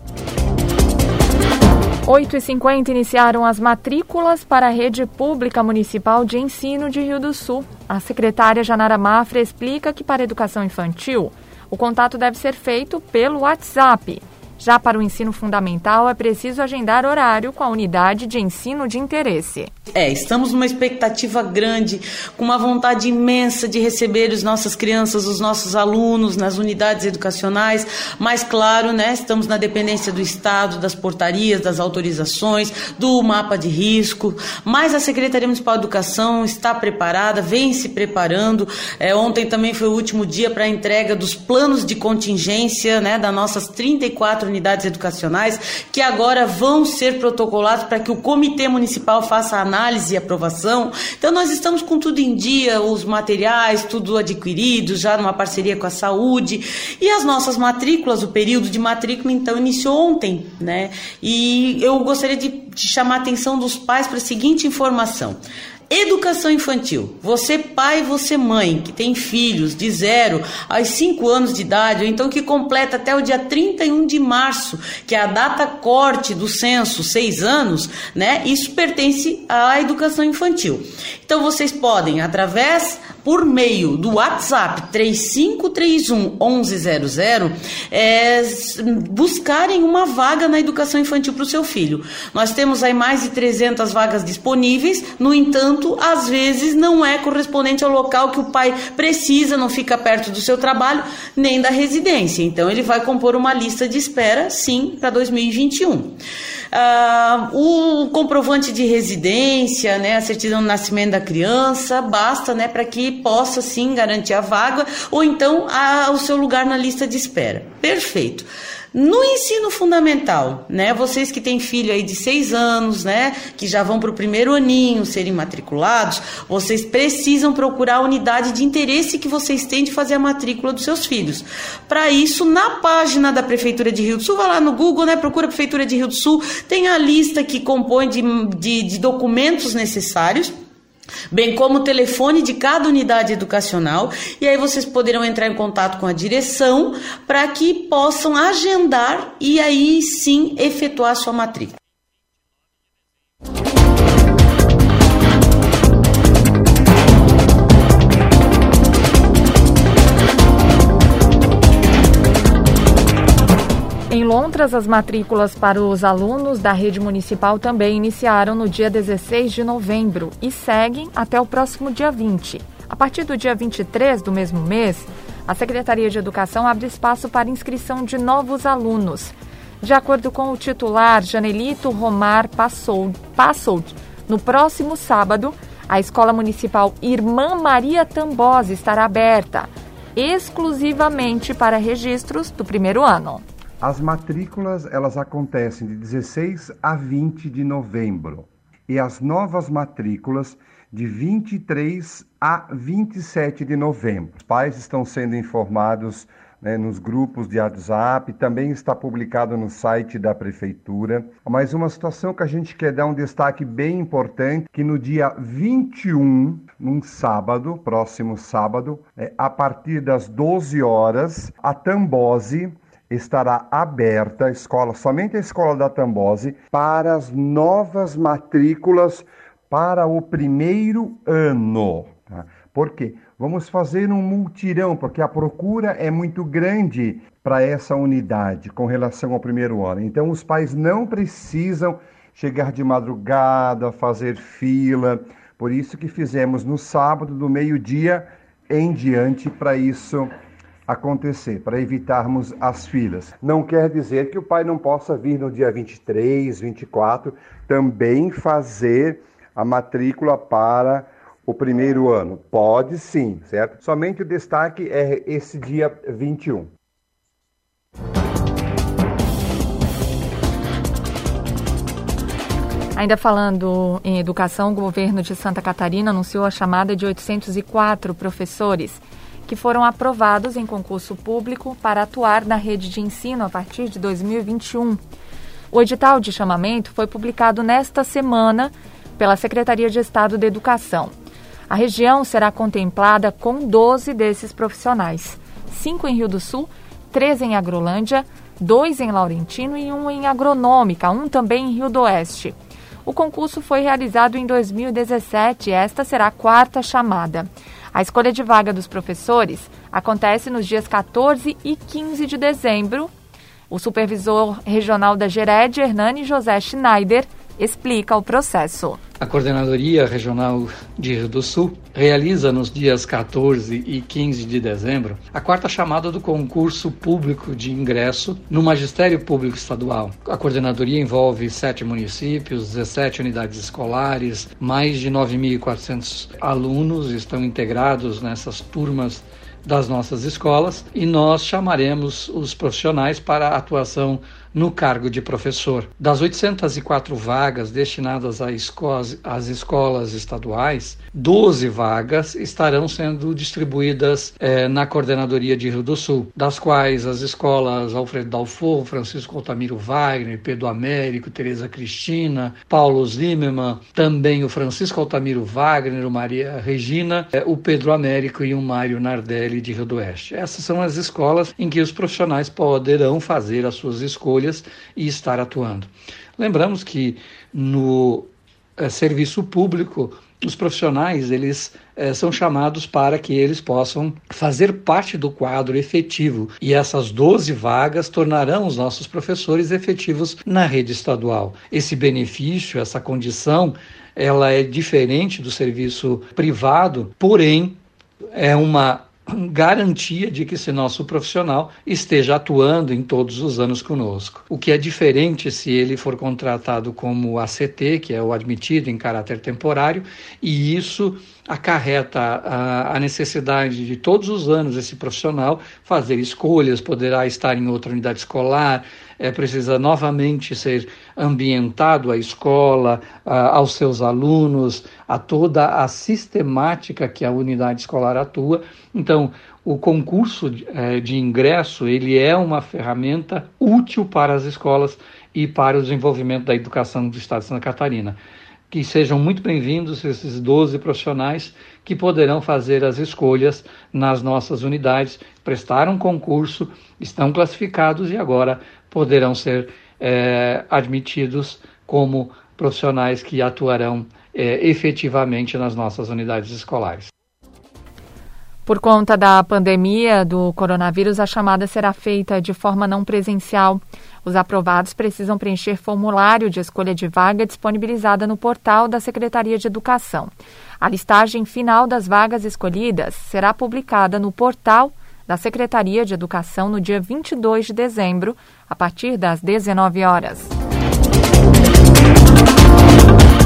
8h50 iniciaram as matrículas para a rede pública municipal de ensino de Rio do Sul. A secretária Janara Mafra explica que para educação infantil, o contato deve ser feito pelo WhatsApp. Já para o ensino fundamental, é preciso agendar horário com a unidade de ensino de interesse. É, estamos numa expectativa grande, com uma vontade imensa de receber as nossas crianças, os nossos alunos nas unidades educacionais, mas claro, né, estamos na dependência do Estado, das portarias, das autorizações, do mapa de risco, mas a Secretaria Municipal de Educação está preparada, vem se preparando. É, ontem também foi o último dia para a entrega dos planos de contingência, né, das nossas 34 unidades educacionais, que agora vão ser protocolados para que o Comitê Municipal faça análise e aprovação. Então, nós estamos com tudo em dia, os materiais, tudo adquirido, já numa parceria com a saúde. E as nossas matrículas, o período de matrícula, então, iniciou ontem, né? E eu gostaria de, de chamar a atenção dos pais para a seguinte informação. Educação infantil. Você pai, você mãe, que tem filhos de 0 aos 5 anos de idade, ou então que completa até o dia 31 de março, que é a data corte do censo, 6 anos, né? Isso pertence à educação infantil. Então vocês podem, através por meio do WhatsApp 3531 1100, é, buscarem uma vaga na educação infantil para o seu filho. Nós temos aí mais de 300 vagas disponíveis, no entanto, às vezes não é correspondente ao local que o pai precisa, não fica perto do seu trabalho, nem da residência. Então, ele vai compor uma lista de espera, sim, para 2021. Ah, o comprovante de residência, né, a certidão de nascimento da criança, basta né, para que possa sim garantir a vaga ou então a, o seu lugar na lista de espera. Perfeito. No ensino fundamental, né? Vocês que têm filho aí de seis anos, né? Que já vão para o primeiro aninho serem matriculados, vocês precisam procurar a unidade de interesse que vocês têm de fazer a matrícula dos seus filhos. Para isso, na página da Prefeitura de Rio do Sul, vai lá no Google, né? Procura Prefeitura de Rio do Sul, tem a lista que compõe de, de, de documentos necessários bem como o telefone de cada unidade educacional, e aí vocês poderão entrar em contato com a direção para que possam agendar e aí sim efetuar sua matrícula. Em Lontras, as matrículas para os alunos da rede municipal também iniciaram no dia 16 de novembro e seguem até o próximo dia 20. A partir do dia 23 do mesmo mês, a Secretaria de Educação abre espaço para inscrição de novos alunos. De acordo com o titular Janelito Romar Passold, no próximo sábado, a Escola Municipal Irmã Maria Tambosi estará aberta exclusivamente para registros do primeiro ano. As matrículas elas acontecem de 16 a 20 de novembro e as novas matrículas de 23 a 27 de novembro. Os pais estão sendo informados né, nos grupos de WhatsApp, também está publicado no site da prefeitura. Mas uma situação que a gente quer dar um destaque bem importante, que no dia 21, num sábado, próximo sábado, é, a partir das 12 horas, a Tambose estará aberta a escola, somente a escola da Tambose, para as novas matrículas para o primeiro ano. Tá? Por quê? Vamos fazer um multirão, porque a procura é muito grande para essa unidade com relação ao primeiro ano. Então, os pais não precisam chegar de madrugada, fazer fila. Por isso que fizemos no sábado, do meio-dia em diante, para isso acontecer, para evitarmos as filas. Não quer dizer que o pai não possa vir no dia 23, 24, também fazer a matrícula para o primeiro ano. Pode sim, certo? Somente o destaque é esse dia 21. Ainda falando em educação, o governo de Santa Catarina anunciou a chamada de 804 professores que foram aprovados em concurso público para atuar na rede de ensino a partir de 2021. O edital de chamamento foi publicado nesta semana pela Secretaria de Estado de Educação. A região será contemplada com 12 desses profissionais: cinco em Rio do Sul, três em Agrolândia, dois em Laurentino e um em Agronômica, um também em Rio do Oeste. O concurso foi realizado em 2017 e esta será a quarta chamada. A escolha de vaga dos professores acontece nos dias 14 e 15 de dezembro. O supervisor regional da GERED, Hernani José Schneider, explica o processo. A Coordenadoria Regional de Rio do Sul realiza nos dias 14 e 15 de dezembro a quarta chamada do concurso público de ingresso no Magistério Público Estadual. A coordenadoria envolve sete municípios, 17 unidades escolares, mais de 9.400 alunos estão integrados nessas turmas das nossas escolas e nós chamaremos os profissionais para a atuação no cargo de professor. Das 804 vagas destinadas às escolas estaduais, 12 vagas estarão sendo distribuídas eh, na Coordenadoria de Rio do Sul, das quais as escolas Alfredo Dalfo, Francisco Altamiro Wagner, Pedro Américo, Tereza Cristina, Paulo Zimmermann, também o Francisco Altamiro Wagner, o Maria Regina, eh, o Pedro Américo e o Mário Nardelli de Rio do Oeste. Essas são as escolas em que os profissionais poderão fazer as suas escolhas e estar atuando. Lembramos que no é, serviço público os profissionais eles é, são chamados para que eles possam fazer parte do quadro efetivo e essas 12 vagas tornarão os nossos professores efetivos na rede estadual. Esse benefício, essa condição, ela é diferente do serviço privado, porém é uma (clears throat) garantia de que esse nosso profissional esteja atuando em todos os anos conosco. O que é diferente se ele for contratado como ACT, que é o admitido em caráter temporário, e isso acarreta a, a, necessidade de todos os anos esse profissional fazer escolhas, poderá estar em outra unidade escolar, é, precisa novamente ser ambientado à escola, a, aos seus alunos, a toda a sistemática que a unidade escolar atua. Então, o concurso de, é, de ingresso ele é uma ferramenta útil para as escolas e para o desenvolvimento da educação do Estado de Santa Catarina que sejam muito bem-vindos esses 12 profissionais que poderão fazer as escolhas nas nossas unidades, prestaram concurso, estão classificados e agora poderão ser é, admitidos como profissionais que atuarão é, efetivamente nas nossas unidades escolares. Por conta da pandemia do coronavírus, a chamada será feita de forma não presencial. Os aprovados precisam preencher formulário de escolha de vaga disponibilizada no portal da Secretaria de Educação. A listagem final das vagas escolhidas será publicada no portal da Secretaria de Educação no dia 22 de dezembro, a partir das 19 horas.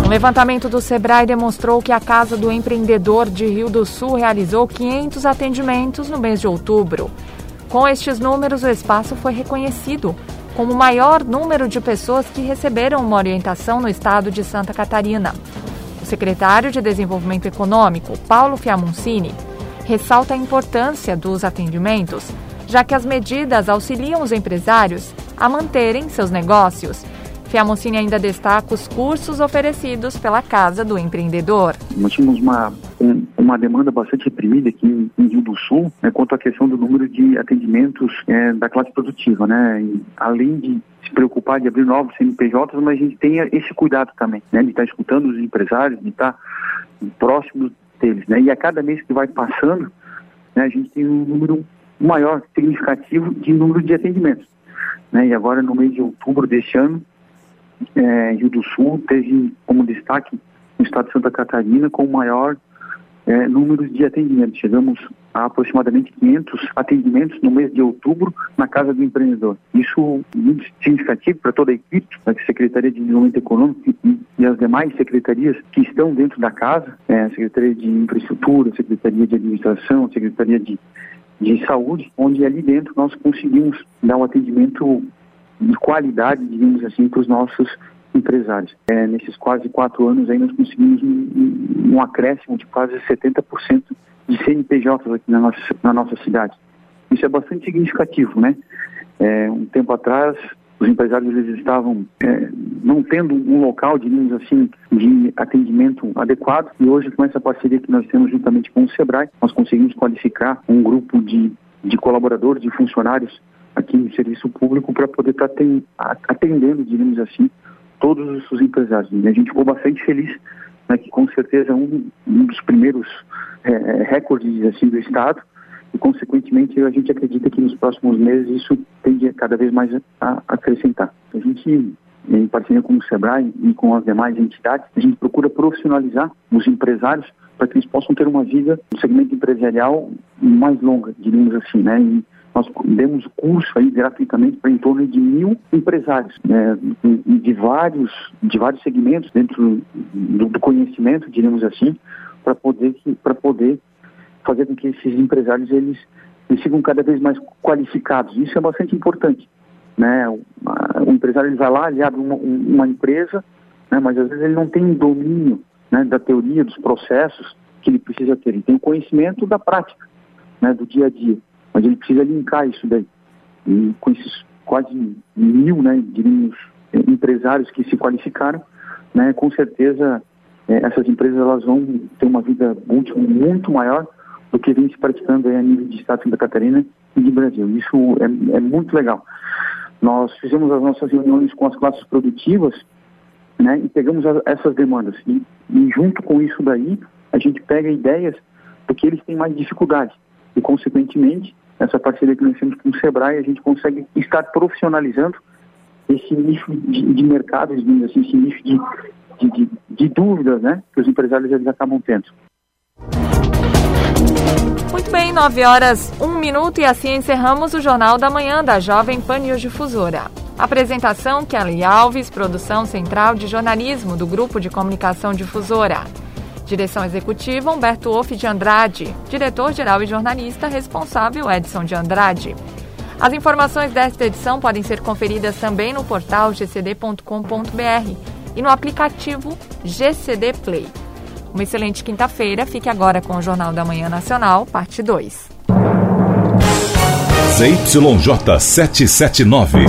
Um levantamento do Sebrae demonstrou que a Casa do Empreendedor de Rio do Sul realizou 500 atendimentos no mês de outubro. Com estes números, o espaço foi reconhecido como o maior número de pessoas que receberam uma orientação no estado de Santa Catarina. O secretário de Desenvolvimento Econômico, Paulo Fiamoncini, ressalta a importância dos atendimentos, já que as medidas auxiliam os empresários a manterem seus negócios Fiamoncini ainda destaca os cursos oferecidos pela Casa do Empreendedor. Nós tínhamos uma, um, uma demanda bastante reprimida aqui em, Rio do Sul né, quanto à questão do número de atendimentos é, da classe produtiva. Né? E, além de se preocupar de abrir novos CNPJs, mas a gente tem esse cuidado também, né, de estar escutando os empresários, de estar próximo deles. Né? E a cada mês que vai passando, né, a gente tem um número maior, significativo de número de atendimentos. Né? E agora, no mês de outubro deste ano, é, Rio do Sul teve como destaque o estado de Santa Catarina com o maior é, número de atendimentos. Chegamos a aproximadamente 500 atendimentos no mês de outubro na Casa do Empreendedor. Isso muito significativo para toda a equipe, a Secretaria de Desenvolvimento Econômico e, e as demais secretarias que estão dentro da casa, é, Secretaria de Infraestrutura, Secretaria de Administração, Secretaria de, de Saúde, onde ali dentro nós conseguimos dar um atendimento de qualidade, digamos assim, para os nossos empresários. É, nesses quase quatro anos aí nós conseguimos um, um acréscimo de quase 70% de CNPJs aqui na nossa, na nossa cidade. Isso é bastante significativo, né? É, um tempo atrás, os empresários eles estavam é, não tendo um local, digamos assim, de atendimento adequado e hoje com essa parceria que nós temos juntamente com o Sebrae, nós conseguimos qualificar um grupo de, de colaboradores, de funcionários aqui no serviço público para poder estar tá atendendo, digamos assim, todos os empresários. E a gente ficou bastante feliz, né, que com certeza é um, um dos primeiros é, é, recordes assim, do Estado, e consequentemente a gente acredita que nos próximos meses isso tende cada vez mais a, acrescentar. A gente, em parceria com o SEBRAE e com as demais entidades, a gente procura profissionalizar os empresários para que eles possam ter uma vida no segmento empresarial mais longa, digamos assim, né? E, nós demos curso aí gratuitamente para em torno de mil empresários né, de vários de vários segmentos dentro do, conhecimento, diríamos assim, para poder para poder fazer com que esses empresários eles, eles sigam cada vez mais qualificados. Isso é bastante importante, né? O, o empresário ele vai lá, ele abre uma, uma empresa, né, mas às vezes ele não tem domínio né, da teoria, dos processos que ele precisa ter. Ele tem o conhecimento da prática, né, do dia a dia. Mas ele precisa linkar isso daí. E com esses quase mil, né, diríamos, empresários que se qualificaram, né, com certeza é, essas empresas elas vão ter uma vida útil muito maior do que vem se praticando a nível de Estado de Santa Catarina e de Brasil. Isso é, é muito legal. Nós fizemos as nossas reuniões com as classes produtivas né, e pegamos a, essas demandas. E, e junto com isso daí, a gente pega ideias do que eles têm mais dificuldade. E, consequentemente, essa parceria que nós temos com o Sebrae, a gente consegue estar profissionalizando esse nicho de, de mercado, assim, esse nicho de, de, de, dúvidas né, que os empresários eles acabam tendo. Muito bem, 9 horas, 1 minuto e assim encerramos o Jornal da Manhã da Jovem Pan News Difusora. Apresentação Kelly Alves, produção central de jornalismo do Grupo de Comunicação Difusora. Direção executiva Humberto Wolff de Andrade. Diretor-geral e jornalista responsável Edson de Andrade. As informações desta edição podem ser conferidas também no portal gcd.com.br e no aplicativo GCD Play. Uma excelente quinta-feira. Fique agora com o Jornal da Manhã Nacional, parte 2. ZYJ 779.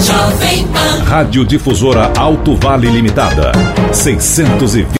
Rádio Difusora Alto Vale Limitada. 620